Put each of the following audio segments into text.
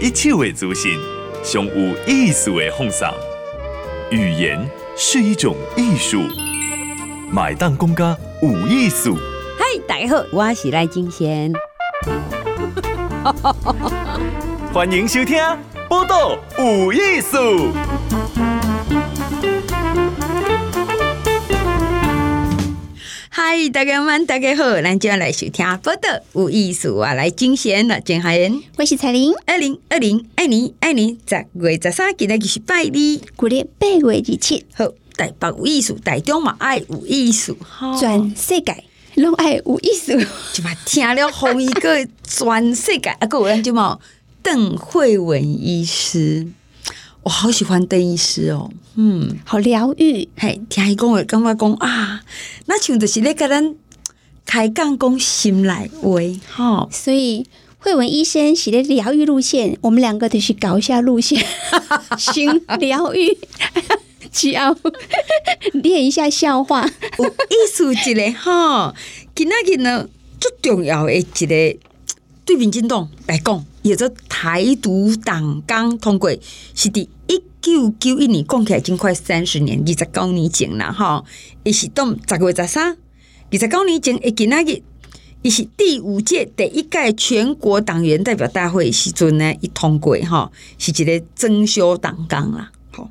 一切为中心，胸无艺术为奉上。语言是一种艺术，买单公家有艺术。嗨，大家好，我是赖金贤。欢迎收听《报道有艺术》。嗨，大家晚，大家好，咱就要来收听《报道有意思》啊，来金贤了，金海燕，我是彩玲，二零二零，爱你爱你，十月十三，今日就是拜你，过年八月二七，好，台北有意思，台中嘛爱有艺术，全世界拢爱有意思，就把听了红一个全世界啊，各位就嘛，邓慧文医师。我好喜欢邓医师哦，嗯，好疗愈。嘿，听伊讲话，感觉讲啊，那像就是咧跟咱开讲讲心内话，吼。所以慧文医生是咧疗愈路线，我们两个得去搞一下路线，行疗愈，只要练一下笑话。有意思一个吼，今仔日呢最重要的一个对民进党来讲，也做台独党纲通过是的。一九九一年讲起来已经快三十年，二十九年前了吼。伊是当十月十三，二十九年前，一今仔日，伊是第五届第一届全国党员代表大会时阵呢，一通过吼，是一个增修党纲啦。好，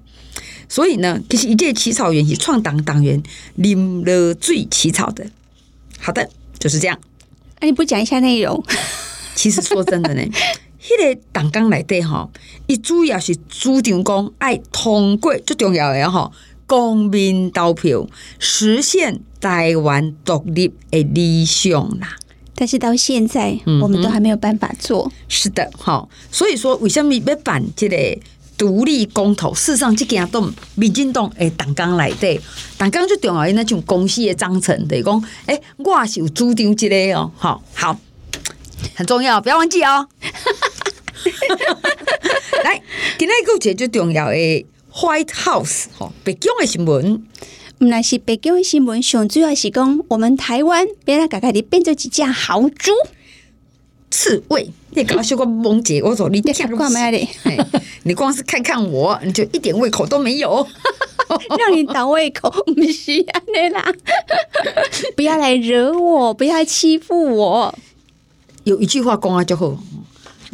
所以呢，其实一届起草员是创党党员林乐最起草的。好的，就是这样。那你不讲一下内容？其实说真的呢。迄个党纲内底吼，伊主要是主张讲爱通过最重要的吼，公民投票实现台湾独立的理想啦。但是到现在，我们都还没有办法做。嗯、是的，哈，所以说为什么要办这个独立公投？事实上，这件都民进党诶党纲内底，党纲最重要的那种公司的章程，就是讲，诶，我是有主张这个哦，好，好，很重要，不要忘记哦。来，今天一个节最重要的 White House 哈，北京的新闻，唔那是北京的新闻，上主要是讲我们台湾别来改改的变做几只豪猪，刺猬，你搞笑个蒙姐，我说你听干嘛的？你光是看看我，你就一点胃口都没有，让你倒胃口，不需要你啦，不要来惹我，不要欺负我，有一句话讲啊就好。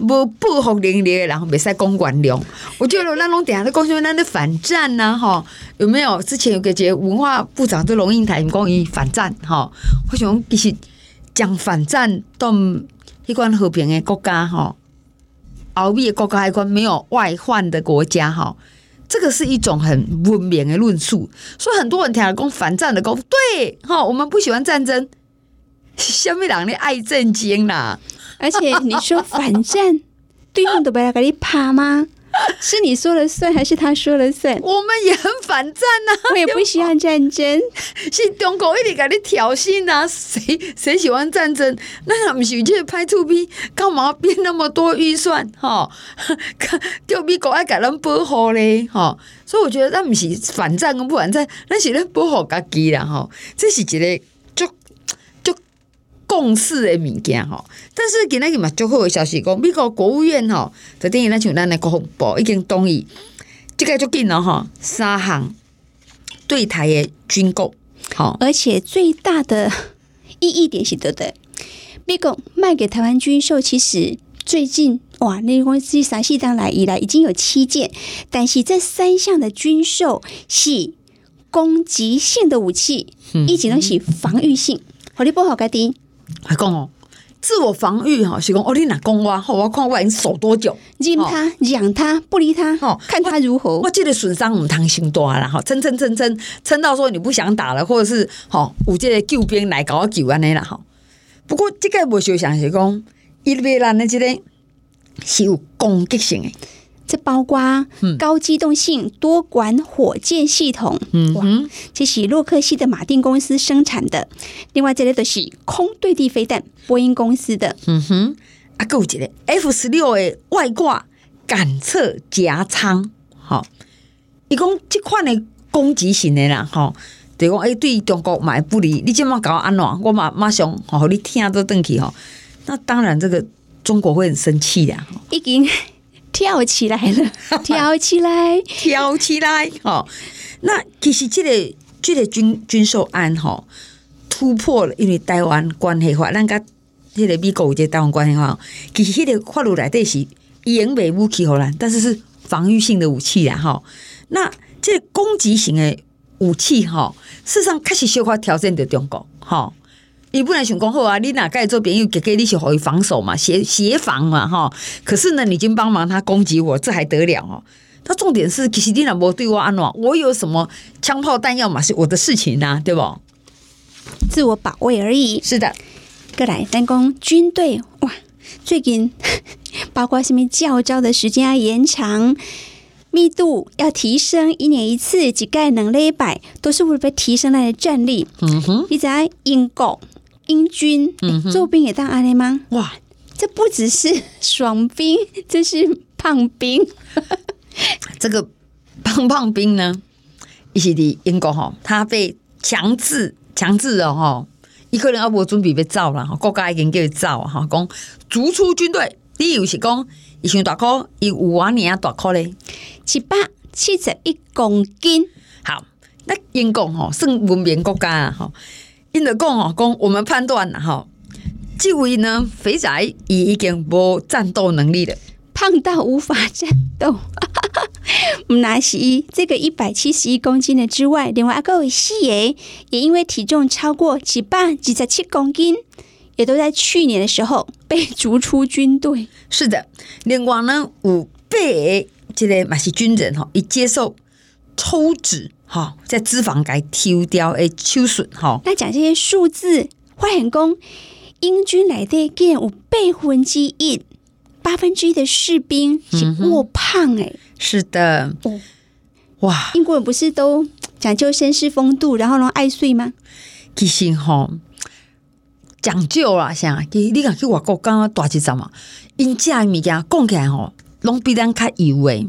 无报复能力的人袂使讲原谅。我觉得咱拢定下咧讲什么咱咧反战呐、啊，吼有没有？之前有个节文化部长都龙应台讲伊反战，吼我想其实讲反战到一关和平的国家，吼欧美的国家一关没有外患的国家，吼这个是一种很文明的论述。所以很多人听了讲反战的讲，对，吼我们不喜欢战争，虾米人咧爱战争啦？而且你说反战，对方都不要给你怕吗？是你说了算，还是他说了算？我们也很反战呐，我也不喜欢战争。是中国一直给你挑衅呐，谁谁喜欢战争？那他们是去拍出片，干嘛编那么多预算？哈，叫美国爱给人保护嘞，哈。所以我觉得那不是反战跟不反战，那是咧保护自己啦，哈。这是一个。共识的物件吼，但是今日嘛，最好的消息讲，美国国务院吼，就等于咱像咱的国防部已经同意，这个就紧了吼，三项对台的军购，好，而且最大的意义点是对的，美国卖给台湾军售，其实最近哇，那公司三四当来以来已经有七件，但是这三项的军售是攻击性的武器，一直都是防御性，好你不好，该听。还讲哦，自我防御哈，是讲哦，你哪讲我，好，我看我已经守多久，忍他，养他，不理他，哦，看他如何。我记得损伤我们贪心多了哈，撑撑撑撑撑到说你不想打了，或者是吼，有这个救兵来搞救安尼啦哈。不过这个我就想是讲，伊别人的这个是有攻击性的。这包括高机动性多管火箭系统，嗯，哇，这是洛克希德马丁公司生产的。另外，这类的是空对地飞弹，波音公司的。嗯哼，啊，够一个 F 十六的外挂感测夹舱，好，一共这款的攻击型的啦，哈，对讲哎，对中国买不利，你这么搞安怎？我马马上好，你听都登去哈。那当然，这个中国会很生气的，已经。跳起来了，跳起来，跳起来！哈，那其实这个这个军军售案哈突破了，因为台湾关系法，咱甲迄个美国有一个台湾关系法，其实迄个法律内底是远未武器荷兰，但是是防御性的武器啦，哈。那这个攻击型的武器哈，事实上开始小可挑战着中国，哈。你不能想讲好啊！你哪该做朋友给给你去可以防守嘛，协协防嘛，哈。可是呢，你已经帮忙他攻击我，这还得了哦？他重点是，其实你哪无对我安怎，我有什么枪炮弹药嘛，是我的事情呐、啊，对不？自我保卫而已。是的，过来，咱讲军队哇，最近 包括什么教招的时间要延长，密度要提升，一年一次，几盖能勒百，都是为了提升它的战力。嗯哼，你在英国。英军，嗯，做兵也当阿雷吗？哇，这不只是 爽兵，这是胖兵。这个胖胖兵呢，伊是伫英国吼，他被强制强制了哈，一个人要不准备被走了哈，国家已经给召哈，讲逐出军队。理由是讲，伊想大颗，一五万年啊大颗嘞，七百七十一公斤。好，那英国吼算文明国家哈。因着讲哦，讲我们判断了哈，这位呢肥仔已已经无战斗能力了，胖到无法战斗。那是这个一百七十一公斤的之外，另外一个细爷也因为体重超过几百几十七公斤，也都在去年的时候被逐出军队。是的，另外呢有八个这个嘛是军人哈，已接受抽脂。好，在脂肪该抽掉诶，手术哈。那讲这些数字，发现讲英军来的竟然有百分之一，八分之一的士兵是过胖诶。是的，哦，哇，英国人不是都讲究绅士风度，然后呢爱睡吗？其实哈，讲究啦，像你你讲去外国刚刚大几张嘛，因家物件讲起来吼，拢比咱较油诶，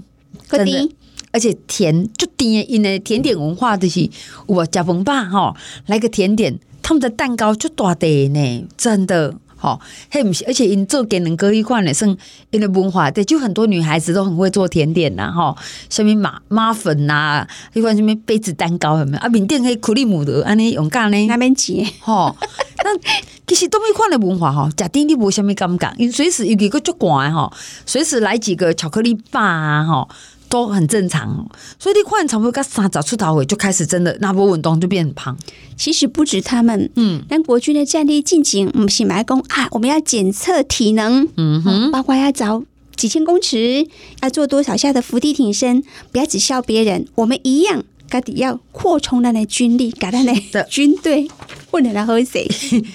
真的。而且甜就甜，因为甜点文化就是我加崩吧哈，来个甜点，他们的蛋糕就大的呢，真的哈，嘿不是，而且因做给人隔一块呢，算因的文化对，就很多女孩子都很会做甜点呐哈，什么马马粉呐，一块什么杯子蛋糕什么啊，缅甸可以苦力姆的，安尼用干呢，那边挤。哈，那其实都没款的文化吼，假定你无什么感觉，因随时有几个足管哈，随时来几个巧克力棒啊哈。都很正常，所以你换差不多个三十出头尾就开始真的那波运动就变很胖。其实不止他们，嗯，但国军的战力进行，我们是买工啊，我们要检测体能，嗯哼，包括要找几千公尺，要做多少下的伏地挺身，不要只笑别人，我们一样，到底要扩充他的军力，改他的军队，不能来喝谁？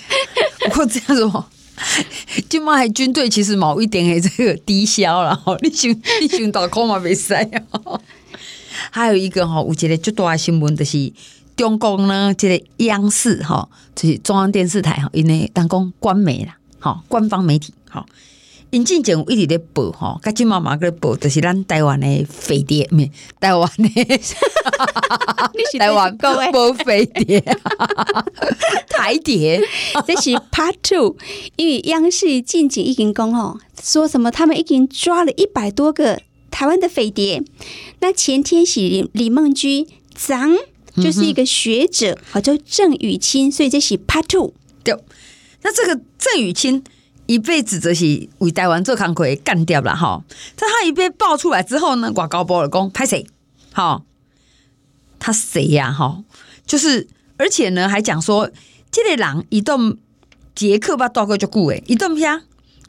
我这样说。今麦还军队其实某一点诶，这个低消了吼，你想 你想到空嘛未使哦。还有一个哈，我觉得最大的新闻就是中共呢，这个央视哈，就是中央电视台哈，因为当讲官媒啦，吼，官方媒体吼。引进节目一直在报哈，甲今妈妈个报，就是咱台湾的飞碟，没 台湾的，台湾报飞碟，台碟，这是 Part Two，因为央视近景已经讲吼，说什么他们已经抓了一百多个台湾的飞碟。那前天是李梦居长，就是一个学者，好叫郑雨清，所以这是 Part Two。对，那这个郑雨清。一辈子就是为台湾做工课干掉了哈，在他一被爆出来之后呢，挂高波了公拍谁？好，他谁呀？哈，就是而且呢还讲说，这个人移动捷克吧，多个就顾诶，移动片，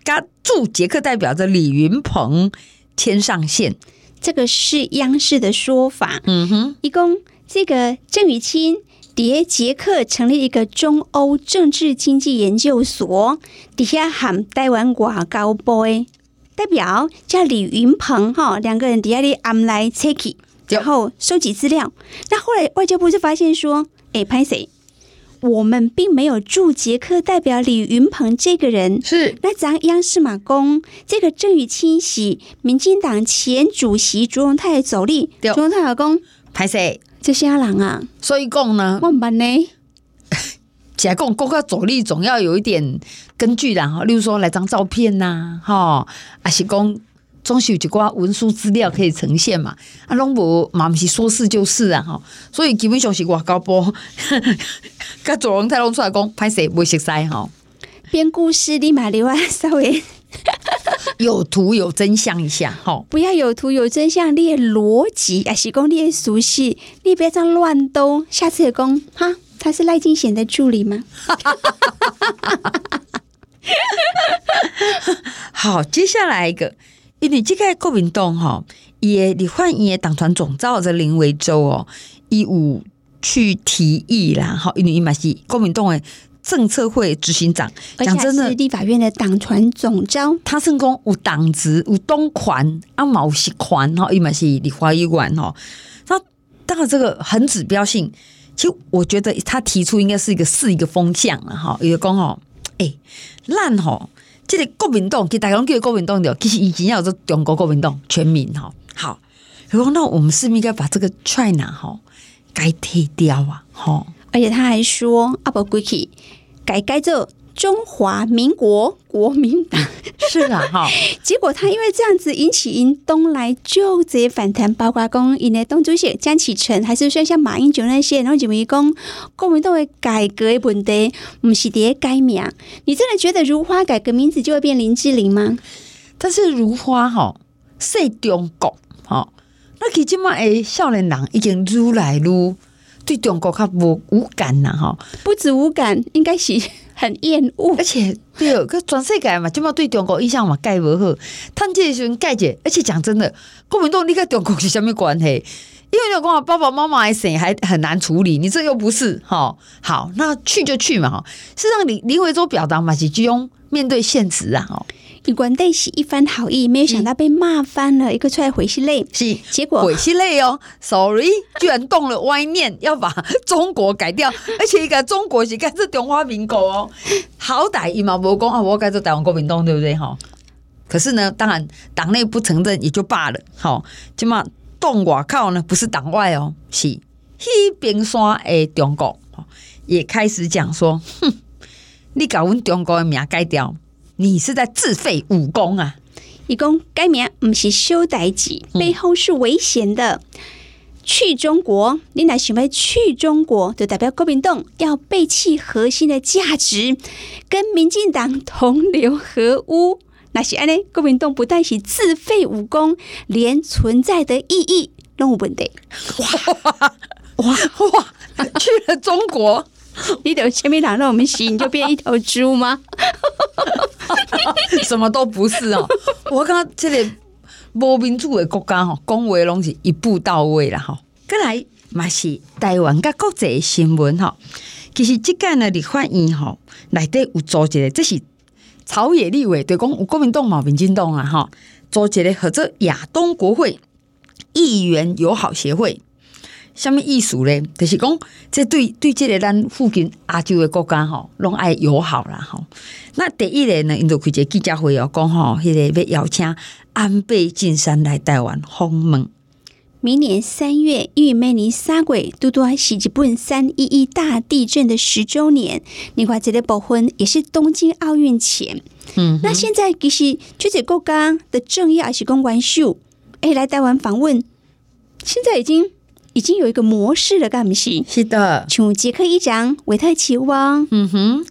他驻捷克代表着李云鹏牵上线，这个是央视的说法。嗯哼，一共这个郑雨清。迭捷克成立一个中欧政治经济研究所，底下喊台湾外交部的代表叫李云鹏哈，两个人底下里按来 check，然后收集资料。那后来外交部就发现说，哎，拍谁？我们并没有驻捷克代表李云鹏这个人。是那咱央视马公这个郑宇清洗民进党前主席卓荣泰的助理，卓荣泰老公拍谁？这些人啊，所以讲呢，我们呢，假讲国家主力总要有一点根据的哈，例如说来张照片呐，哈，还是讲总是有一寡文书资料可以呈现嘛。啊，拢无嘛，毋是说是就是啊，吼。所以基本上是外交部，甲左荣泰拢出来讲，歹势袂熟悉吼。编故事立马留啊，稍微有图有真相一下，吼。不要有图有真相，列逻辑啊，是讲列熟悉，你别这样乱兜。下次也讲哈，他是赖金贤的助理吗？好，接下来一个，因为这个国民党哈，也立法院的党团总召这林维洲哦，一五去提议啦，哈，因为伊嘛是国民党的政策会执行长，讲真的，立法院的党团总召，他成功有党职有东款啊，毛是款哈，伊嘛是立法院哈，那当然这个很指标性，其实我觉得他提出应该是一个是一个风向了哈，有个讲哦，哎，烂吼。这个国民党，给大家拢叫国民党的，其实以前要做中国国民党全民哈。好，然后那我们是不是应该把这个 China 哈改替掉啊？哈，而且他还说，阿伯归去改改做。中华民国国民党是啊，哈，结果他因为这样子引起因东来就直接反弹，包括讲因的东主席江启臣，还是说像马英九那些，然后认为讲国民党的改革的问题，不是在改名。你真的觉得如花改革名字就会变林志玲吗？但是如花哈，说中国哈，那其实嘛，诶，少年人已经愈来愈对中国较无无感呐哈，不止无感，应该是。很厌恶，而且对，个全世界嘛，就嘛对中国印象嘛盖不好，他这些人盖者，而且讲真的，国民党你跟中国是什么关系？因为你讲爸爸妈妈还谁还很难处理，你这又不是哈，好，那去就去嘛哈。事实上，林林维洲表达嘛是只用面对现实啊哈。以官对喜一番好意，没有想到被骂翻了，一个出来回心泪，是结果回心泪哦，sorry，居然动了歪念，要把中国改掉，而且一个中国是改做中华民国哦，好歹一毛不公啊，我改做台湾国民党对不对？哈？可是呢，当然党内不承认也就罢了，好，起码动外靠呢，不是党外哦，是。西边山的中国，也开始讲说，哼，你搞我们中国的名改掉。你是在自废武功啊！一共改名不是修代志，背后是危险的。嗯、去中国，你乃想要去中国，就代表国民党要背弃核心的价值，跟民进党同流合污。那是安呢？国民党不但是自废武功，连存在的意义都有问题。哇哇哇！去了中国。你等前面两让我们洗，你就变一头猪吗？什么都不是哦。我刚刚这里无民主的国家哈，讲话拢是一步到位了哈。再来嘛是台湾甲国际新闻哈。其实即个呢，立法院哈内底有组织的，这是朝野立委对讲有国民党嘛，民进党啊哈，组织的合作亚东国会议员友好协会。什么意思呢？就是讲，这对对这个咱附近亚洲的国家吼，拢爱友好啦吼。那第一个呢，因就开一个记者会哦，讲吼，迄个要邀请安倍晋三来台湾访问。明年三月，因为每年三月拄拄是日本三一一大地震的十周年，你看这个部分也是东京奥运前。嗯，那现在其实这些国家的政要还是公关秀，哎，来台湾访问，现在已经。已经有一个模式了，干不是？是的，像杰克一长维特奇汪，嗯哼，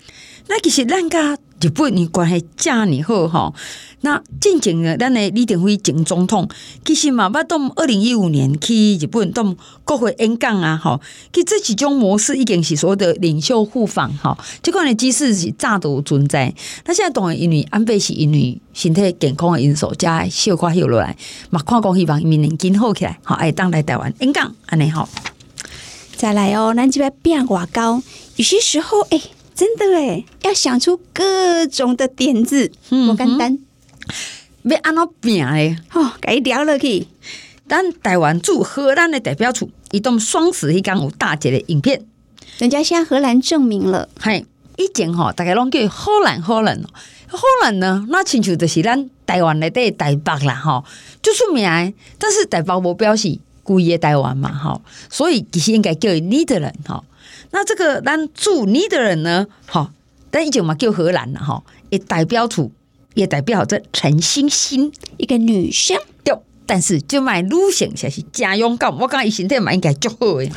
那其实咱家日本你关系这么好哈。那进前呢，咱的李登辉前总统，其实嘛，捌到二零一五年去日本到国会演讲啊，哈，其实这几种模式已经是所谓的领袖互访哈，这款的机制是早都存在。那现在当然因为安倍是因为身体健康的因素，加小可休落来，嘛看讲希望明年今后起来，好，哎，当来台湾演讲，安尼好。再来哦，咱这边变外交，有些时候哎，真的哎，要想出各种的点子，嗯，不简单。要安怎拼嘞？哦，该聊落去。咱台湾驻荷兰的代表处，移动双十一刚有大姐的影片，人家现在荷兰证明了。嘿，以前吼，大家拢叫荷兰，荷兰，荷兰呢？那亲像就是咱台湾的第台北啦，吼，就出名。但是台北无表示规个台湾嘛，吼，所以其实应该叫尼德兰，吼。那这个咱驻尼的人呢，吼，但以前嘛叫荷兰啦，吼，也代表处。也代表着陈星星一个女生。对，但是就买女性才是真勇敢。我刚才身体嘛应该足好诶，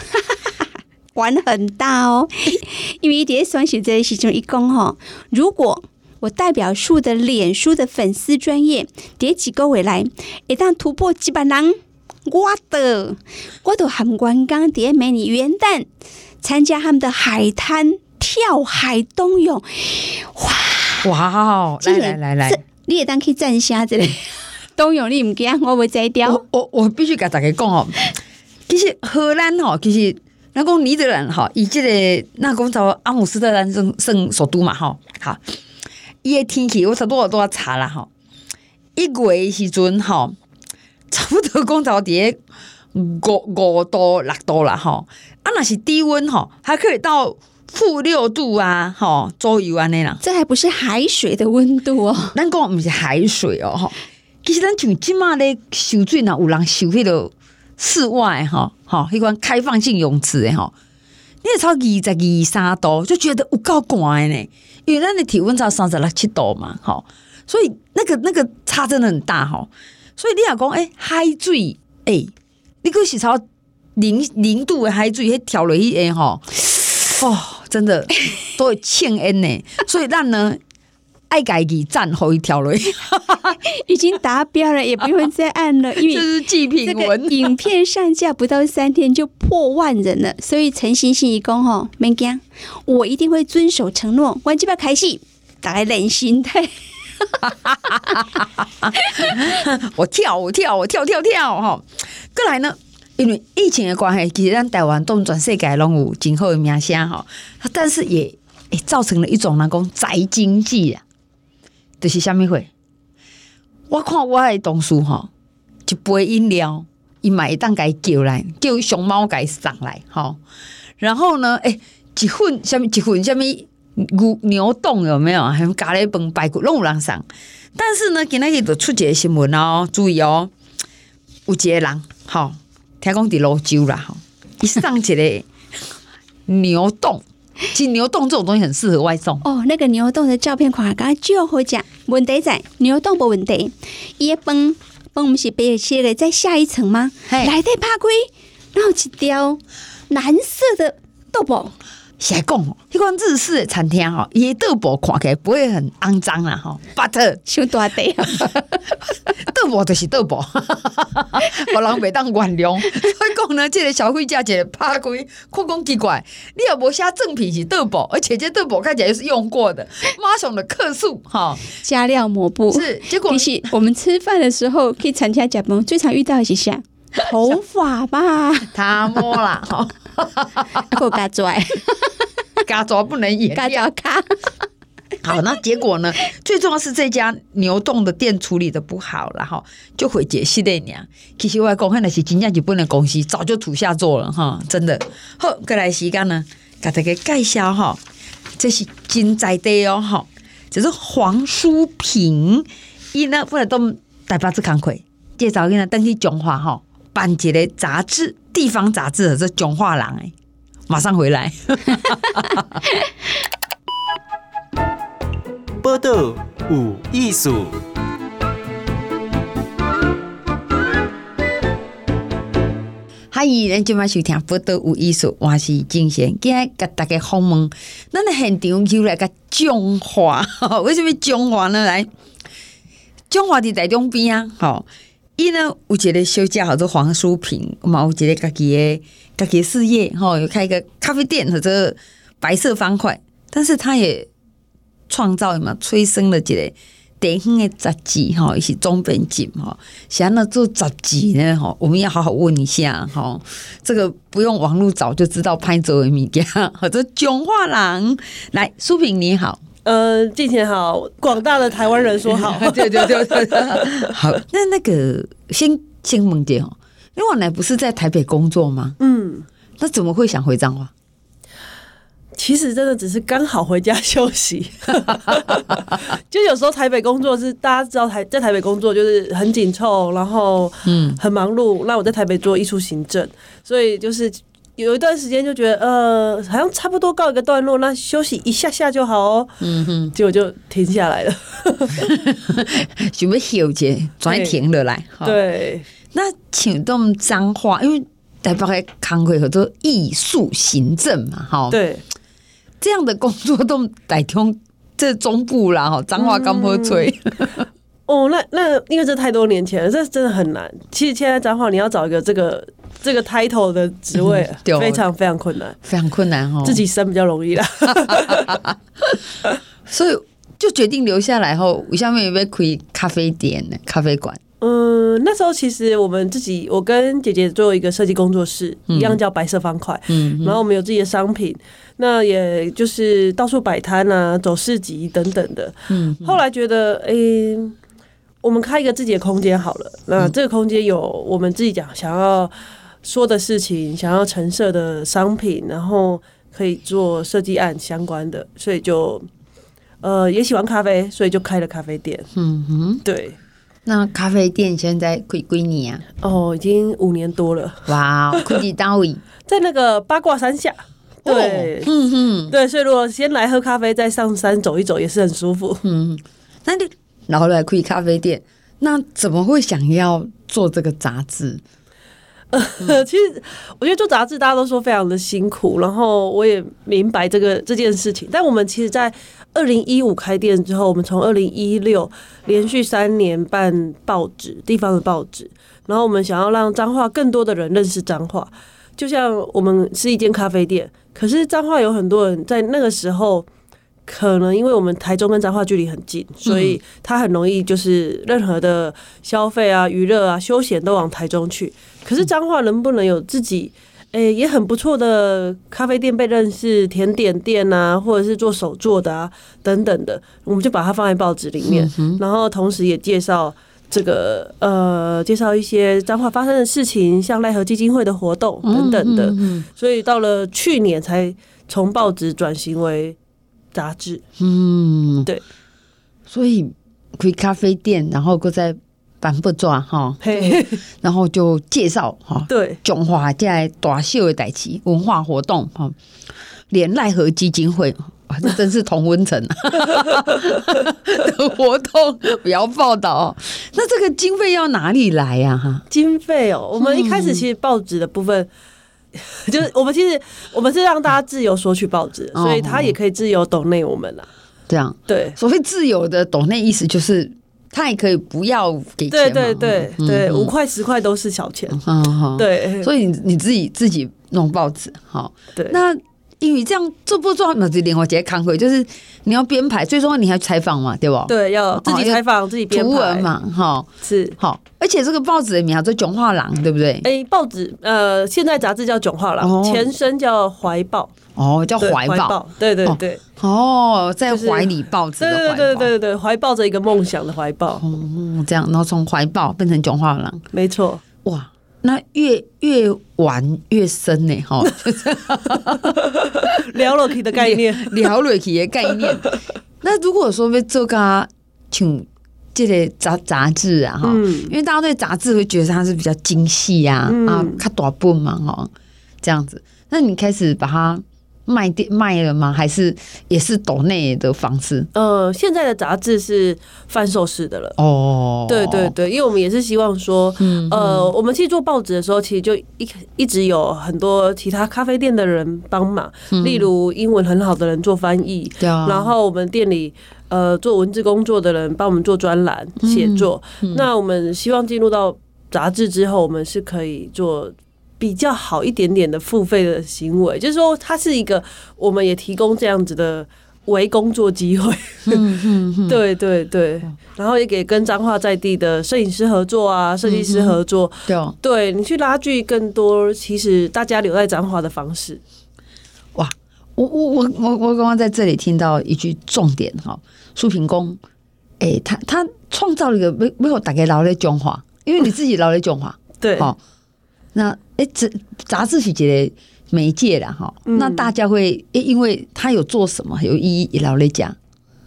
玩很大哦。因为一点双喜在其中一公哈，如果我代表树的脸书的粉丝专业叠几个未来，一旦突破几百人，我的我都很关刚叠美女元旦参加他们的海滩跳海冬泳，哇哇哦！来来来来，你也当可以站下这里 冬泳，你唔惊我会摘掉？我我，我必须跟大家讲哦，其实荷兰哈，其实那讲尼德兰哈，以这个那讲叫阿姆斯特丹圣圣首都嘛哈，好。伊个天气我差不多都要查啦哈，一月时阵哈，差不多讲到底五五度六度啦哈，啊那是低温哈，还可以到负六度啊哈左右安尼啦。这还不是海水的温度哦，咱讲毋是海水哦哈，其实咱像即马咧受水呢，有人受迄个室外吼，吼，迄款开放性泳池诶吼，你也超二十二三度，就觉得有够寒呢。因为咱的体温才三十六七度嘛，吼，所以那个那个差真的很大，吼。所以你若讲，诶，海水，诶，你个是超零零度的海水，迄跳落去诶，吼，哦，真的 都会呛淹呢。所以咱呢，爱家己赞好一条落去，已经达标了，也不用再按了，因为这是祭品文。影片上架不到三天就破万人了，所以陈星星一公吼，免惊，我一定会遵守承诺。玩这把开始，大家练心态。我跳，我跳，我跳跳跳哈。过来呢，因为疫情的关系，其实咱台湾都全世界拢有今后的名声哈，但是也也造成了一种那种宅经济啊。就是虾米会？我看我的同事哈，一杯饮料，伊买一当给叫来，叫熊猫给上来哈。然后呢，诶、一份虾米一份虾米牛牛冻有没有？还有咖喱饭排骨拢有人送。但是呢，今仔日就出一个新闻哦，注意哦，有一个人吼，听讲伫泸州啦吼，伊上一个 牛洞。其实牛洞这种东西很适合外送哦。那个牛洞的照片看，刚刚就好食。问题在牛洞无问题，伊一崩崩不是白切的，在下一层吗？来得怕亏，然后一条蓝色的豆腐。谁讲哦？一款日式的餐厅吼，伊豆腐看起来不会很肮脏啦吼。But 修多得，豆腐就是豆腐，我人袂当原谅。所以讲呢，这个消费者一个拍开，看讲奇怪，你也无写正品是豆腐，而且这豆腐看起来又是用过的，马上的客诉哈，加料抹布是。结果是我们吃饭的时候可以参加加班，最常遇到的是啥？头发吧，他摸了，好，够嘎拽，嘎抓不能演，嘎抓卡。好，那结果呢？最重要是这家牛洞的店处理的不好了哈，就回解释的呢。其实我来讲，那是真正日本的公司早就土下座了哈，真的。好，过来时间呢，给大家介绍哈，这是真在地哦哈，就是黄淑萍，伊呢不来都台北市工会介绍给他登记中华哈。办一个杂志，地方杂志，这中华人哎，马上回来。报道有艺术，欢迎咱今晚收听报道有艺术，我是金贤，今日给大家访问，咱的现场就来个中华，为什么中华呢？来，中华的台中边啊，好。伊呢，有一个小姐叫做黄淑萍，嘛有一个家己的家己事业，吼，有开一个咖啡店或者白色方块，但是他也创造嘛，催生了一个电影的杂志，吼，一些中本集，吼，想要做杂志呢，吼，我们要好好问一下，吼，这个不用网络找就知道拍做的物件，或者中华人，来，淑萍你好。呃，敬贤好，广大的台湾人说好，对对对对，好。那那个先先问姐哦，因为我来不是在台北工作吗？嗯，那怎么会想回彰化？其实真的只是刚好回家休息，就有时候台北工作是大家知道台在台北工作就是很紧凑，然后嗯很忙碌。那我在台北做艺术行政，所以就是。有一段时间就觉得，呃，好像差不多告一个段落，那休息一下下就好哦。嗯哼，结果就停下来了。想要休息，转停了来。对，那请动脏话，因为台北的康会合作艺术行政嘛，哈。对，这样的工作都得通这中部啦，哈，脏话刚破吹。哦，那那因为这太多年前了，这真的很难。其实现在彰化你要找一个这个这个 title 的职位，嗯，非常非常困难，非常困难哦。自己生比较容易啦，所以就决定留下来后，我下面有没有开咖啡店呢？咖啡馆。嗯，那时候其实我们自己，我跟姐姐做一个设计工作室，嗯、一样叫白色方块。嗯，然后我们有自己的商品，那也就是到处摆摊啊，走市集等等的。嗯，后来觉得，哎、欸。我们开一个自己的空间好了。那这个空间有我们自己讲想要说的事情，想要陈设的商品，然后可以做设计案相关的，所以就呃也喜欢咖啡，所以就开了咖啡店。嗯哼，对。那咖啡店现在归归你啊？哦，已经五年多了。哇，开在哪里？在那个八卦山下。对，嗯哼，对。所以如果先来喝咖啡，再上山走一走，也是很舒服。嗯，那你。然后来开咖啡店，那怎么会想要做这个杂志？其实我觉得做杂志大家都说非常的辛苦，然后我也明白这个这件事情。但我们其实，在二零一五开店之后，我们从二零一六连续三年办报纸，地方的报纸，然后我们想要让彰化更多的人认识彰化。就像我们是一间咖啡店，可是彰化有很多人在那个时候。可能因为我们台中跟彰化距离很近，所以它很容易就是任何的消费啊、娱乐啊、休闲都往台中去。可是彰化能不能有自己诶、欸、也很不错的咖啡店被认识、甜点店啊，或者是做手作的啊等等的，我们就把它放在报纸里面，然后同时也介绍这个呃介绍一些彰化发生的事情，像奈何基金会的活动等等的。所以到了去年才从报纸转型为。杂志，嗯，对，所以开咖啡店，然后搁在板布抓哈，然后就介绍哈，对，中华在大秀的代志文化活动哈，连奈何基金会，哇，这真是同温层 的活动，不要报道。哦那这个经费要哪里来呀？哈，经费哦，我们一开始其实报纸的部分。就是我们其实我们是让大家自由索取报纸，哦、所以他也可以自由抖内我们了。这样。对，所谓自由的抖内意思就是他也可以不要给钱，对对对对，五块十块都是小钱。嗯、对，所以你你自己自己弄报纸，好，对，那。因为这样做不做，那就另外一个看会，就是你要编排，最重要你还要采访嘛，对不？对，要自己采访，自己编文嘛，哈，是好。而且这个报纸的名叫做《囧画廊》，对不对？哎，报纸呃，现在杂志叫《囧画廊》，前身叫《怀抱》，哦，叫怀抱，对对对，哦，在怀里抱着，对对对对对，怀抱着一个梦想的怀抱，哦，这样，然后从怀抱变成囧画廊，没错，哇。那越越玩越深呢，哈，聊落去的概念，聊落去的概念。那如果说被这个请这类杂杂志啊，哈，因为大家对杂志会觉得它是比较精细啊，啊，看多本嘛，哈，这样子。那你开始把它。卖店卖了吗？还是也是抖内的方式？呃，现在的杂志是贩售式的了。哦，对对对，因为我们也是希望说，嗯、呃，我们去做报纸的时候，其实就一一直有很多其他咖啡店的人帮忙，嗯、例如英文很好的人做翻译，嗯、然后我们店里呃做文字工作的人帮我们做专栏写作。嗯嗯、那我们希望进入到杂志之后，我们是可以做。比较好一点点的付费的行为，就是说它是一个，我们也提供这样子的微工作机会。嗯嗯嗯，对对对，然后也给跟彰化在地的摄影师合作啊，设计师合作。对哦，对你去拉锯更多，其实大家留在彰化的方式。哇，我我我我我刚刚在这里听到一句重点哈，苏平公，哎，他他创造了一个没没有打给劳力中华，因为你自己劳力中华，对，好。那哎，这杂志是觉得媒介了哈，嗯、那大家会诶，因为他有做什么有意义，老来讲，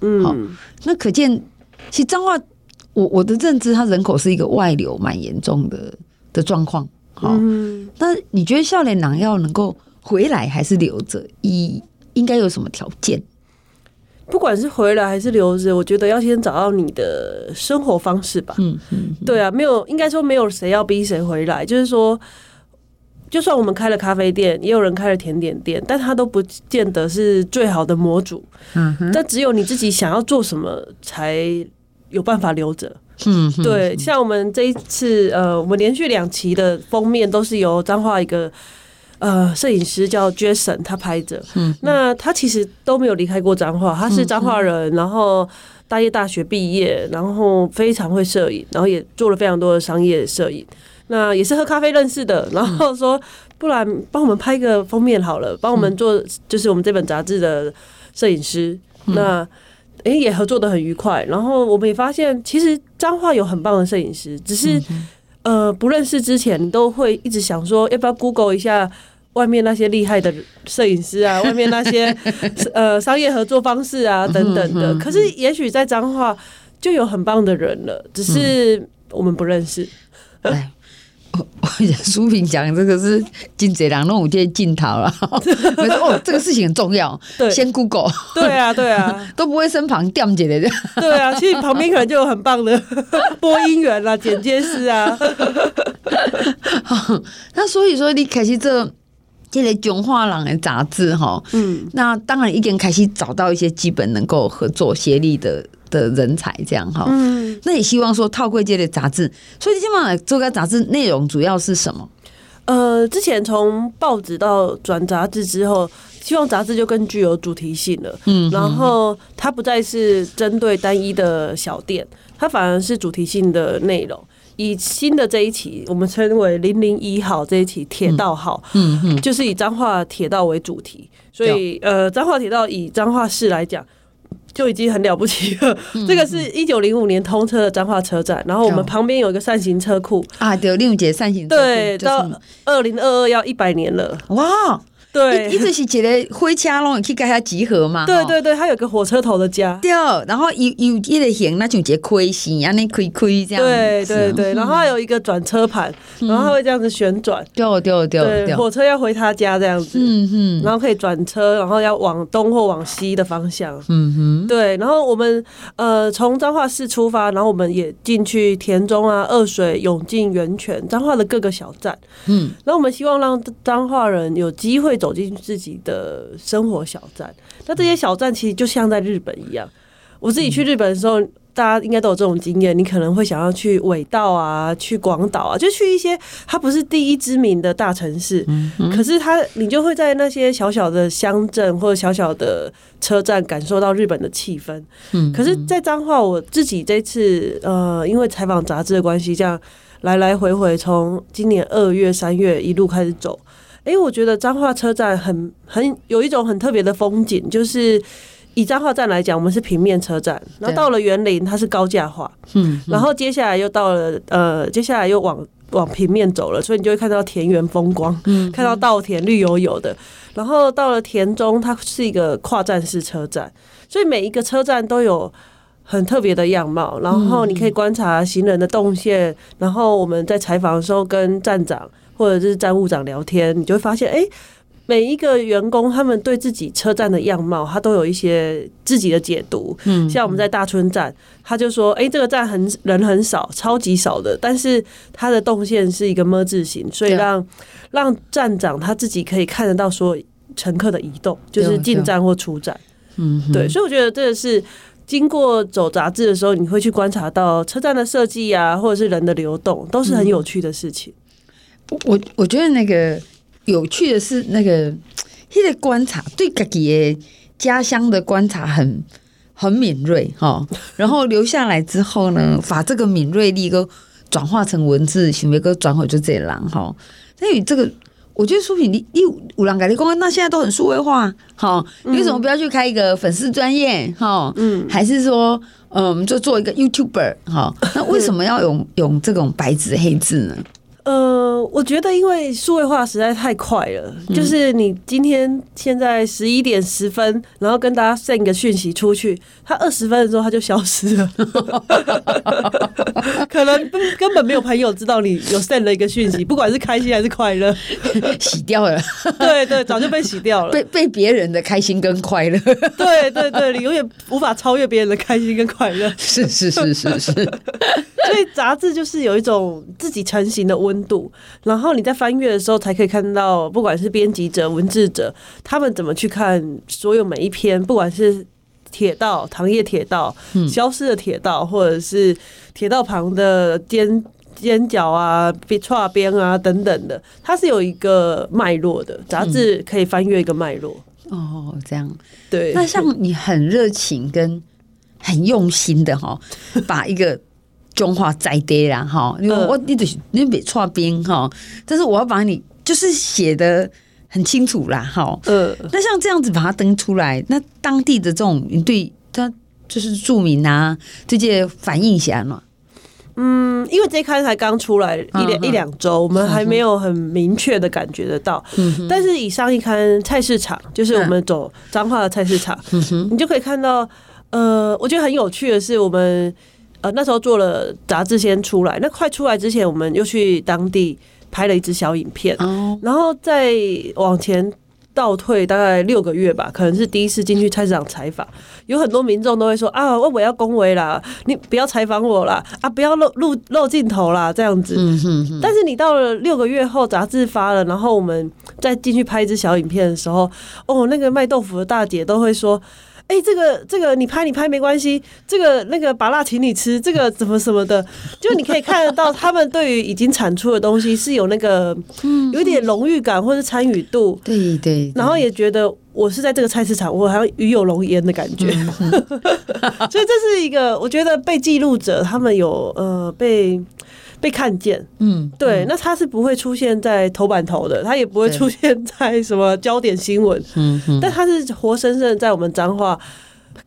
嗯，好，那可见其实彰化，我我的认知，它人口是一个外流蛮严重的的状况，好。嗯，那你觉得笑脸郎要能够回来还是留着？一应该有什么条件？不管是回来还是留着，我觉得要先找到你的生活方式吧。嗯嗯，对啊，没有，应该说没有谁要逼谁回来，就是说。就算我们开了咖啡店，也有人开了甜点店，但他都不见得是最好的模组。嗯哼，但只有你自己想要做什么，才有办法留着。嗯，对，像我们这一次，呃，我们连续两期的封面都是由彰化一个呃摄影师叫 Jason 他拍着。嗯，那他其实都没有离开过彰化，他是彰化人，然后大业大学毕业，然后非常会摄影，然后也做了非常多的商业摄影。那也是喝咖啡认识的，然后说，不然帮我们拍个封面好了，帮我们做就是我们这本杂志的摄影师。那诶也合作的很愉快，然后我们也发现，其实彰化有很棒的摄影师，只是呃不认识之前，你都会一直想说，要不要 Google 一下外面那些厉害的摄影师啊，外面那些呃商业合作方式啊等等的。可是也许在彰化就有很棒的人了，只是我们不认识。我我书评讲这个是金贼狼弄五件镜头了，我说哦，这个事情很重要，先 Google，对啊，对啊，都不会身旁掉姐的，对啊，其实旁边可能就有很棒的播音员啊、剪接师啊，那所以说你开始这这类囧画廊的杂志哈，嗯，那当然已经开始找到一些基本能够合作协力的。的人才这样哈，嗯，那也希望说套柜界的杂志，所以今晚这个杂志内容主要是什么？呃，之前从报纸到转杂志之后，希望杂志就更具有主题性了，嗯，然后它不再是针对单一的小店，它反而是主题性的内容。以新的这一期，我们称为零零一号这一期铁道号，嗯嗯，就是以彰化铁道为主题，所以呃，彰化铁道以彰化市来讲。就已经很了不起了。这个是一九零五年通车的彰化车站，然后我们旁边有一个扇形车库啊，对，另一节扇形车库，对，到二零二二要一百年了，哇。对，一直是一个火车拢去跟他集合嘛。对对对，他有个火车头的家。对，然后有有一个形，那就一个亏形，安尼亏亏这样。对对对，然后还有一个转车盘，然后它会这样子旋转。对对对对，火车要回他家这样子。嗯哼，然后可以转车，然后要往东或往西的方向。嗯哼，对，然后我们呃从彰化市出发，然后我们也进去田中啊、二水、永靖、源泉、彰化的各个小站。嗯，然后我们希望让彰化人有机会。走进自己的生活小站，那这些小站其实就像在日本一样。我自己去日本的时候，大家应该都有这种经验。你可能会想要去尾道啊，去广岛啊，就去一些它不是第一知名的大城市，可是它你就会在那些小小的乡镇或者小小的车站感受到日本的气氛。可是，在彰化，我自己这次呃，因为采访杂志的关系，这样来来回回从今年二月、三月一路开始走。哎、欸，我觉得彰化车站很很有一种很特别的风景，就是以彰化站来讲，我们是平面车站，然后到了园林，它是高架化，嗯，然后接下来又到了呃，接下来又往往平面走了，所以你就会看到田园风光，嗯，看到稻田绿油油的，然后到了田中，它是一个跨站式车站，所以每一个车站都有很特别的样貌，然后你可以观察行人的动线，然后我们在采访的时候跟站长。或者是站务长聊天，你就会发现，哎、欸，每一个员工他们对自己车站的样貌，他都有一些自己的解读。嗯，像我们在大村站，他就说，哎、欸，这个站很人很少，超级少的，但是它的动线是一个么字形，所以让让站长他自己可以看得到说乘客的移动，就是进站或出站。嗯，对，所以我觉得这个是经过走杂志的时候，你会去观察到车站的设计啊，或者是人的流动，都是很有趣的事情。我我觉得那个有趣的是那个他的观察，对自己的家乡的观察很很敏锐哈，然后留下来之后呢，把这个敏锐力都转化成文字，行为个转回就这样哈。所以这个我觉得书品你你五郎改的公安，那现在都很数位化哈，你为什么不要去开一个粉丝专业哈？嗯，还是说嗯，就做一个 YouTuber 哈？那为什么要用用这种白纸黑字呢？呃，呃，我觉得因为数位化实在太快了，嗯、就是你今天现在十一点十分，然后跟大家 send 个讯息出去，他二十分的时候他就消失了，可能根本没有朋友知道你有 send 了一个讯息，不管是开心还是快乐，洗掉了，对对，早就被洗掉了，被被别人的开心跟快乐，对对对，你永远无法超越别人的开心跟快乐，是是是是是，所以杂志就是有一种自己成型的温度。然后你在翻阅的时候，才可以看到，不管是编辑者、文字者，他们怎么去看所有每一篇，不管是铁道、糖业铁道、消失的铁道，或者是铁道旁的尖尖角啊、边串边啊等等的，它是有一个脉络的。杂志可以翻阅一个脉络。哦，这样对。那像你很热情跟很用心的哈，把一个。中华在地啦，哈，因为我你得你别错边哈，但是我要把你就是写的很清楚啦，哈，呃，那像这样子把它登出来，那当地的这种你对他就是著名啊，这些反应起来嘛，嗯，因为这一刊才刚出来一两、嗯、一两周，我们还没有很明确的感觉得到，但是以上一刊菜市场，就是我们走彰化的菜市场，你就可以看到，呃，我觉得很有趣的是我们。呃，那时候做了杂志先出来，那快出来之前，我们又去当地拍了一支小影片，然后再往前倒退大概六个月吧，可能是第一次进去菜市场采访，有很多民众都会说啊，我我要恭维啦，你不要采访我啦，啊，不要露露露镜头啦，这样子。但是你到了六个月后，杂志发了，然后我们再进去拍一支小影片的时候，哦，那个卖豆腐的大姐都会说。哎、欸，这个这个你拍你拍没关系，这个那个把辣请你吃，这个 怎么什么的，就你可以看得到他们对于已经产出的东西是有那个有一点荣誉感或者参与度，对，对对，然后也觉得我是在这个菜市场，我好像与有龙焉的感觉，所以这是一个我觉得被记录者他们有呃被。被看见，嗯，对，那他是不会出现在头版头的，他也不会出现在什么焦点新闻，嗯嗯，但他是活生生在我们彰化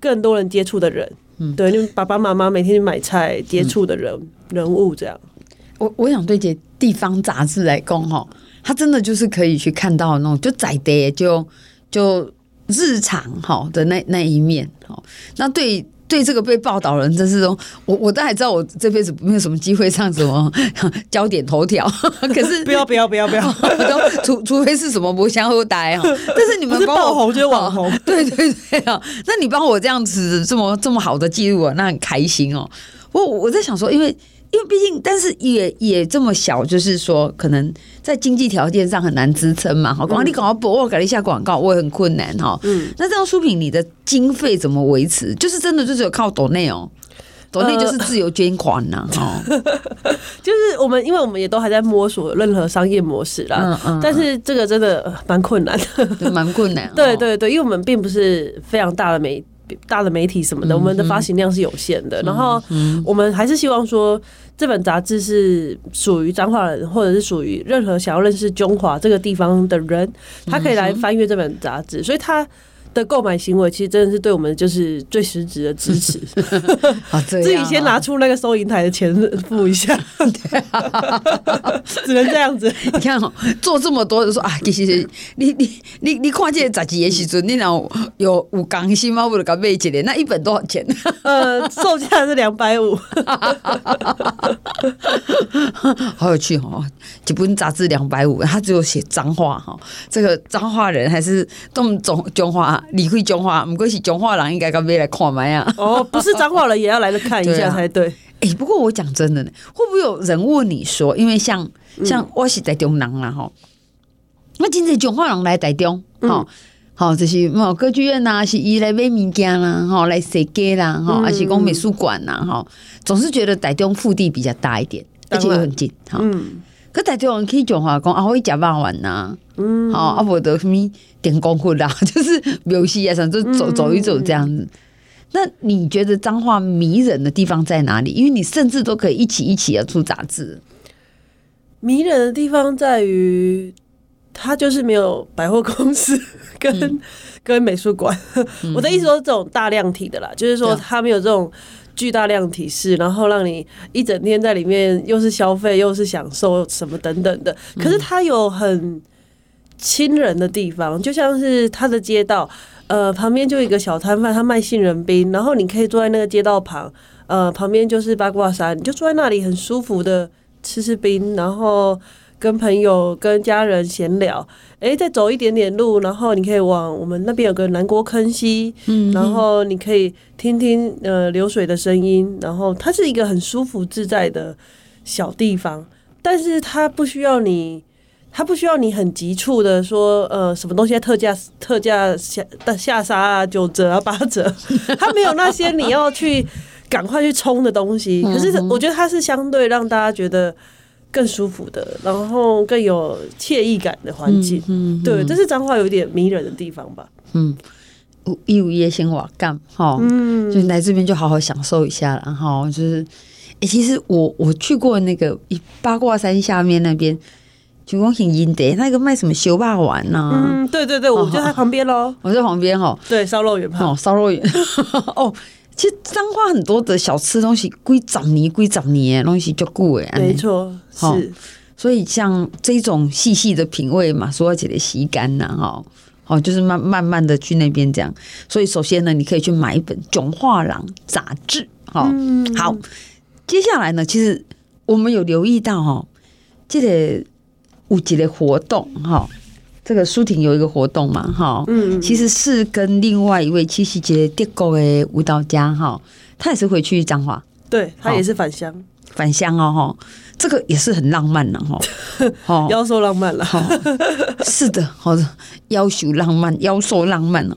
更多人接触的人，嗯，对，你爸爸妈妈每天去买菜接触的人、嗯、人物这样。我我想对这地方杂志来讲哈，他真的就是可以去看到那种就窄的就就日常哈的那那一面，哈，那对。对这个被报道人，真是说，我我当然知道，我这辈子没有什么机会上什么 焦点头条。可是不要不要不要不要，除除非是什么不相后代哈。但是你们爆红就是网红，对对对啊。那你帮我这样子这么这么好的记录啊，那很开心哦。我我在想说，因为。因为毕竟，但是也也这么小，就是说，可能在经济条件上很难支撑嘛。好，广告你广告播，我改了一下广告，我也很困难哈。嗯，那这样书品，你的经费怎么维持？就是真的就只有靠抖内哦，抖内就是自由捐款呐。哈，就是我们，因为我们也都还在摸索任何商业模式啦。嗯嗯。但是这个真的蛮困难的，蛮困难。对对对，因为我们并不是非常大的媒。大的媒体什么的，我们的发行量是有限的。然后我们还是希望说，这本杂志是属于彰化人，或者是属于任何想要认识中华这个地方的人，他可以来翻阅这本杂志。所以他。的购买行为其实真的是对我们就是最实质的支持，自己先拿出那个收银台的钱付一下，只能这样子。你看哦做这么多，就说啊，其实你你你你看这杂志的时阵，你然后有有刚心吗？为了搞买一点，那一本多少钱？呃，售价是两百五，好有趣哦！这本杂志两百五，他只有写脏话哈，这个脏话人还是动中中华。离开中华，不过是中华人应该该要来看嘛呀？哦，不是彰化人也要来看一下 才对。哎、不过我讲真的呢，会不会有人问你说，因为像像我是台中人啦吼，那今天中华人来台中，哈，好，就是某歌剧院呐，是伊来买物件啦，吼，来设计啦，吼，还是讲美术馆呐，吼，总是觉得台中腹地比较大一点，而且又很近，哈。嗯可台中人可以讲话讲啊，我会吃饭玩呐，嗯，好啊，不得什么点功夫啦，就是游戏啊，想就走走一走这样子。那你觉得脏话迷人的地方在哪里？因为你甚至都可以一起一起要出杂志。迷人的地方在于它就是没有百货公司 跟、嗯、跟美术馆。我的意思说，这种大量体的啦，就是说它没有这种巨大量体式，然后让你一整天在里面又是消费又是享受什么等等的。可是它有很亲人的地方，就像是它的街道，呃，旁边就有一个小摊贩，他卖杏仁冰，然后你可以坐在那个街道旁，呃，旁边就是八卦山，你就坐在那里很舒服的吃吃冰，然后。跟朋友、跟家人闲聊，哎、欸，再走一点点路，然后你可以往我们那边有个南国坑溪，嗯，然后你可以听听呃流水的声音，然后它是一个很舒服自在的小地方，但是它不需要你，它不需要你很急促的说呃什么东西在特价特价下下杀啊九折啊八折，它没有那些你要去赶快去冲的东西，可是我觉得它是相对让大家觉得。更舒服的，然后更有惬意感的环境，嗯，嗯，嗯，对，这是彰化有点迷人的地方吧，嗯，一五夜先瓦干哈，嗯，就来这边就好好享受一下，然后就是，哎、欸，其实我我去过那个八卦山下面那边，就光很阴的，那个卖什么修霸丸呐，嗯，对对对，我就在旁边喽，我在旁边哈，对，烧肉圆嘛，哦，烧肉圆，哦。其实彰化很多的小吃东西归长泥归长泥，东西就贵哎，没错，是。所以像这种细细的品味嘛，说起来吸干呐，哈，哦，就是慢慢慢的去那边这样。所以首先呢，你可以去买一本《囧画廊》杂志，哈，好。接下来呢，其实我们有留意到哈，这个有一个活动哈。这个舒婷有一个活动嘛，哈，嗯，其实是跟另外一位七夕节德国的舞蹈家，哈，他也是回去彰化，对他也是返乡，返乡哦，哈，这个也是很浪漫的哈，哦，妖兽浪漫了，是的，好的，夭寿浪漫，妖兽浪漫哦，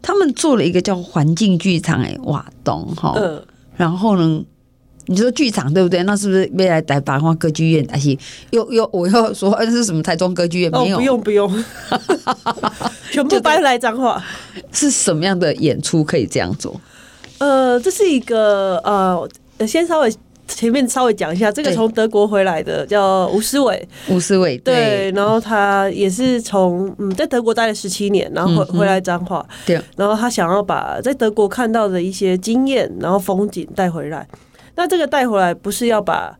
他们做了一个叫环境剧场诶，瓦东哈，嗯，然后呢。你说剧场对不对？那是不是未来台北话歌剧院？还是又又我又说，那是什么台中歌剧院？没有，哦、不用不用，全部搬来彰化。是什么样的演出可以这样做？呃，这是一个呃，先稍微前面稍微讲一下，这个从德国回来的叫吴思伟，吴思伟对，对，然后他也是从嗯在德国待了十七年，然后回、嗯、回来彰化，对，然后他想要把在德国看到的一些经验，然后风景带回来。那这个带回来不是要把，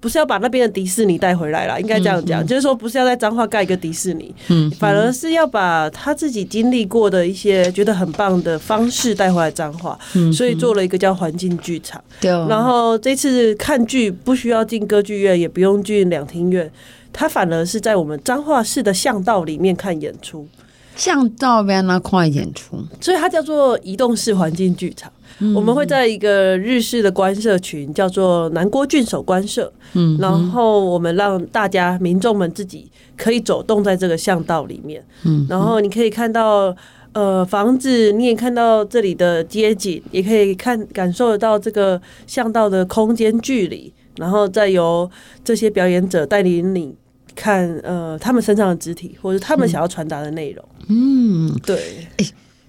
不是要把那边的迪士尼带回来啦，应该这样讲，就是说不是要在彰化盖一个迪士尼，嗯，嗯，反而是要把他自己经历过的一些觉得很棒的方式带回来彰化，所以做了一个叫环境剧场，对，然后这次看剧不需要进歌剧院，也不用进两厅院，他反而是在我们彰化市的巷道里面看演出，巷道边那块演出，所以它叫做移动式环境剧场。我们会在一个日式的官社群，叫做南郭郡守官社，嗯，然后我们让大家民众们自己可以走动在这个巷道里面，嗯，然后你可以看到呃房子，你也看到这里的街景，也可以看感受得到这个巷道的空间距离，然后再由这些表演者带领你看呃他们身上的肢体或者他们想要传达的内容，嗯，对，哎，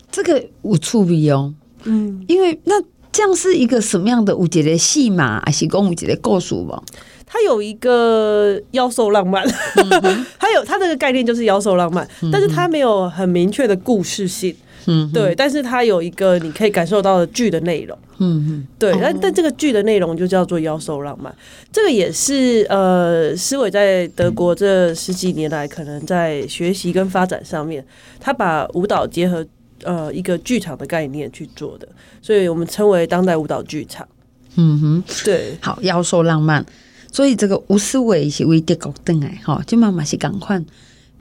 这个我触笔哦。嗯，因为那这样是一个什么样的五节的戏码，还是公五节的故事吧？它有一个妖兽浪漫，嗯、它有它这个概念就是妖兽浪漫，嗯、但是它没有很明确的故事性。嗯，对，但是它有一个你可以感受到的剧的内容。嗯嗯，对，但、哦、但这个剧的内容就叫做妖兽浪漫。这个也是呃，思伟在德国这十几年来，可能在学习跟发展上面，他把舞蹈结合。呃，一个剧场的概念去做的，所以我们称为当代舞蹈剧场。嗯哼，对，好，妖兽浪漫。所以这个吴思伟是为德国登来哈，就妈妈是赶快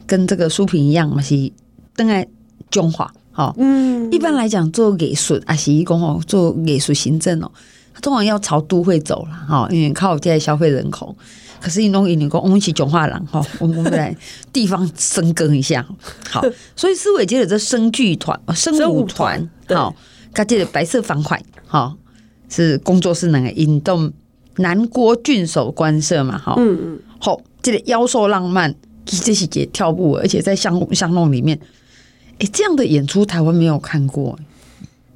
跟这个书评一样嘛，是登来中华。哈，嗯，一般来讲做艺术啊，是讲哦，做艺术行政哦，他通常要朝都会走了哈，因为靠这些消费人口。可是你弄一年工，我们一起讲话人哈，我们来地方深耕一下。好，所以思伟接着这生剧团、生舞团，好，他这个白色方块，好，是工作室那个引动南郭郡守官舍嘛，哈，嗯嗯，好，这个妖兽浪漫，这是节跳舞，而且在巷巷弄里面，哎、欸，这样的演出台湾没有看过。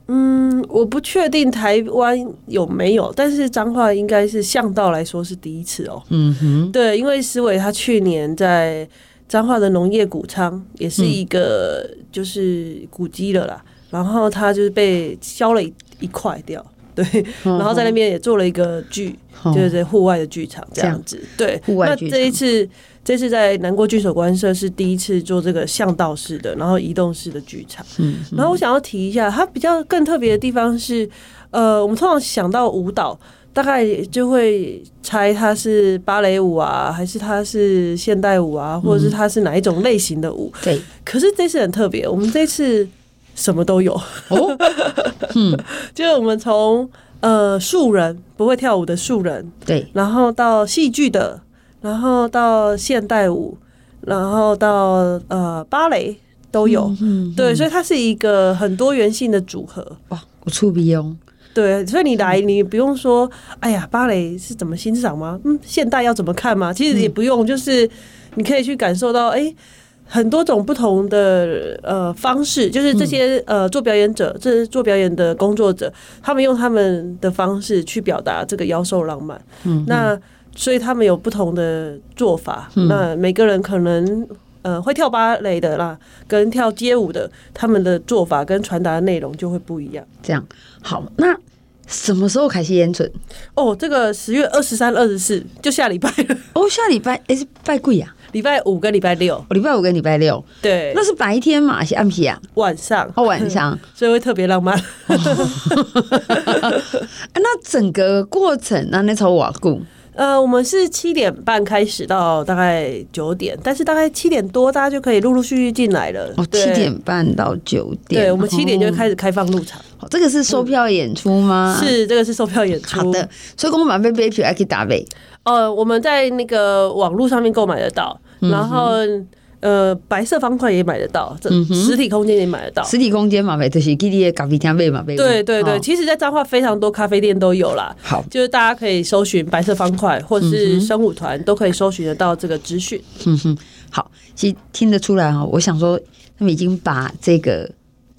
嗯，我不确定台湾有没有，但是彰化应该是巷道来说是第一次哦。嗯哼，对，因为思伟他去年在彰化的农业谷仓，也是一个就是古迹了啦。嗯、然后他就是被削了一一块掉，对。然后在那边也做了一个剧，哦、就是在户外的剧场这样子。对，户外。那这一次，这次在南国剧守关社是第一次做这个巷道式的，然后移动式的剧场。嗯。嗯然后我想要提一下，它比较更特别的地方是，呃，我们通常想到舞蹈。大概就会猜它是芭蕾舞啊，还是它是现代舞啊，或者是它是哪一种类型的舞？对。可是这次很特别，我们这次什么都有。哦。嗯，就是我们从呃素人不会跳舞的素人，对，然后到戏剧的，然后到现代舞，然后到呃芭蕾都有。嗯。对，所以它是一个很多元性的组合。哇，我出鼻哦。对，所以你来，你不用说，哎呀，芭蕾是怎么欣赏吗？嗯，现代要怎么看吗？其实也不用，就是你可以去感受到，哎，很多种不同的呃方式，就是这些呃做表演者，这是做表演的工作者，他们用他们的方式去表达这个妖兽浪漫。嗯，那所以他们有不同的做法。那每个人可能呃会跳芭蕾的啦，跟跳街舞的，他们的做法跟传达的内容就会不一样。这样。好，那什么时候开始演出？哦，这个十月二十三、二十四就下礼拜了。哦，下礼拜诶是拜几啊？礼拜五跟礼拜六。礼拜五跟礼拜六。对，那是白天嘛？还是暗皮啊？晚上。哦，晚上，所以会特别浪漫。那整个过程那那场瓦固。呃，我们是七点半开始到大概九点，但是大概七点多大家就可以陆陆续续进来了。哦，七点半到九点，对，我们七点就开始开放入场。哦，这个是售票演出吗？嗯，是，这个是售票演出。好的，所以我们买飞票还可以打呗。呃，我们在那个网络上面购买得到，然后。呃，白色方块也买得到，这实体空间也买得到。实体空间嘛，买就是给你的咖啡厅买嘛，对对对，其实，在彰化非常多咖啡店都有啦。好，就是大家可以搜寻白色方块，或是生舞团，都可以搜寻得到这个资讯。嗯哼，好，其实听得出来哈，我想说，他们已经把这个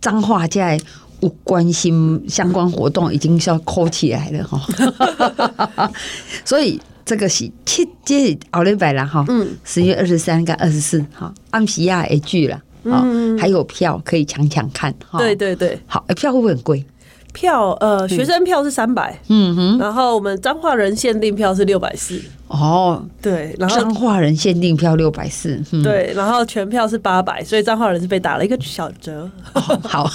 彰化在不关心相关活动，已经是要扣起来了哈。所以。这个是七，这是后礼拜了哈，嗯，十月二十三跟二十四哈，安皮亚 A 剧了，嗯，还有票可以抢抢看，对对对，好，票会不会很贵？票呃，学生票是三百，嗯哼，然后我们彰化人限定票是六百四，哦，对，然后彰化人限定票六百四，对，然后全票是八百，所以彰化人是被打了一个小折，好，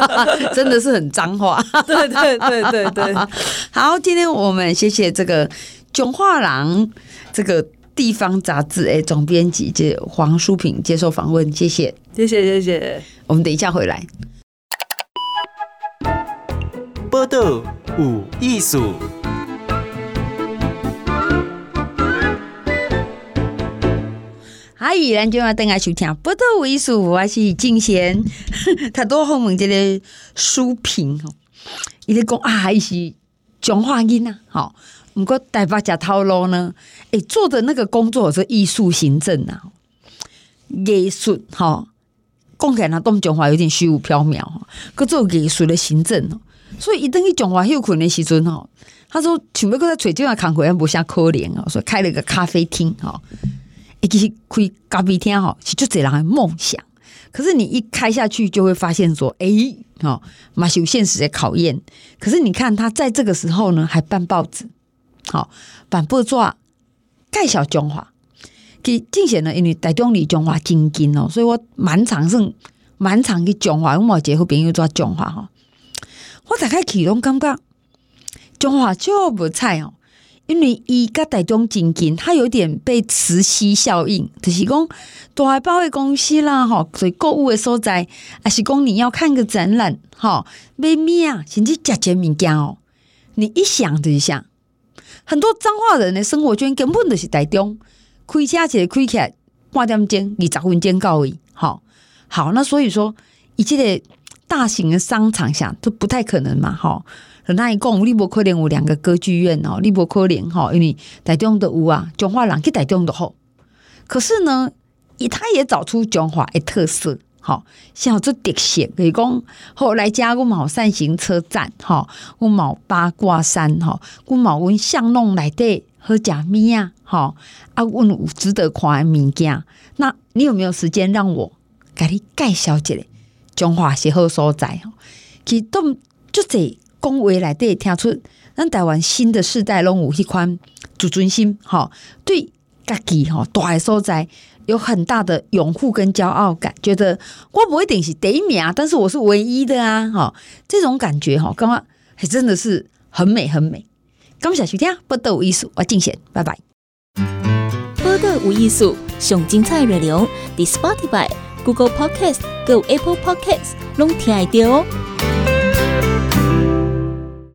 真的是很彰化，对对对对对，好，今天我们谢谢这个。中画廊这个地方杂志哎，总编辑这黄淑平接受访问，谢谢，谢谢，谢谢。我们等一下回来。报道有艺术，嗨，咱今晚等下收听报道有艺术，我是静贤，他多后门这个淑萍哦，伊咧讲啊，伊是中华人呐，好。不过台北吃套路呢？哎，做的那个工作是艺术行政啊，艺术哈，讲起来都讲话有点虚无缥缈哈。搁做艺术的行政哦，所以一等于讲话休困的时阵哈，他说全部搁在找这样工课，也不像可怜哦，所以开了个咖啡厅哈。其实开咖啡厅哈，是就这样的梦想。可是你一开下去，就会发现说，哎，哈，嘛是有现实的考验。可是你看他在这个时候呢，还办报纸。好，办报纸介绍中华，其实之前呢，因为台中离中华真近哦，所以我蛮常是蛮常去中华，我冇结婚朋友做中华哈。我大概去拢感觉中华就不菜哦，因为伊甲台中真近，它有点被磁吸效应，就是讲大海包的公司啦，哈，所以购物的所在，还是讲你要看个展览，哈，买咩啊，甚至食一个物件哦，你一想就是想。很多彰化人的生活圈根本就是台中，开车起来开起来半点钟，二十分钟到位。好，好，那所以说，一切的大型的商场下都不太可能嘛。哈，那一共你不可能有两个歌剧院哦，你不可能哈，因为台中的有啊，彰化人去台中的好。可是呢，以他也找出彰化的特色。吼，像有这特色，比如讲，后来加阮嘛有扇形车站，吼，阮嘛有八卦山，吼，阮嘛有阮巷弄内底好食物啊，吼，啊，阮有值得看的物件。那你有没有时间让我给你介绍一个中华是好所在？吼，其实都就这讲话内底听出，咱台湾新的世代拢有迄款自尊心，吼，对家己吼大诶所在。有很大的拥护跟骄傲感，觉得我不会定是第一名啊，但是我是唯一的啊！哈，这种感觉哈，刚刚还真的是很美很美。感谢收听，报道有艺术，我敬贤，拜拜。报道有艺术，上精彩内容，伫 Spotify、Google Podcast、Go Apple Podcast 拢听得到哦。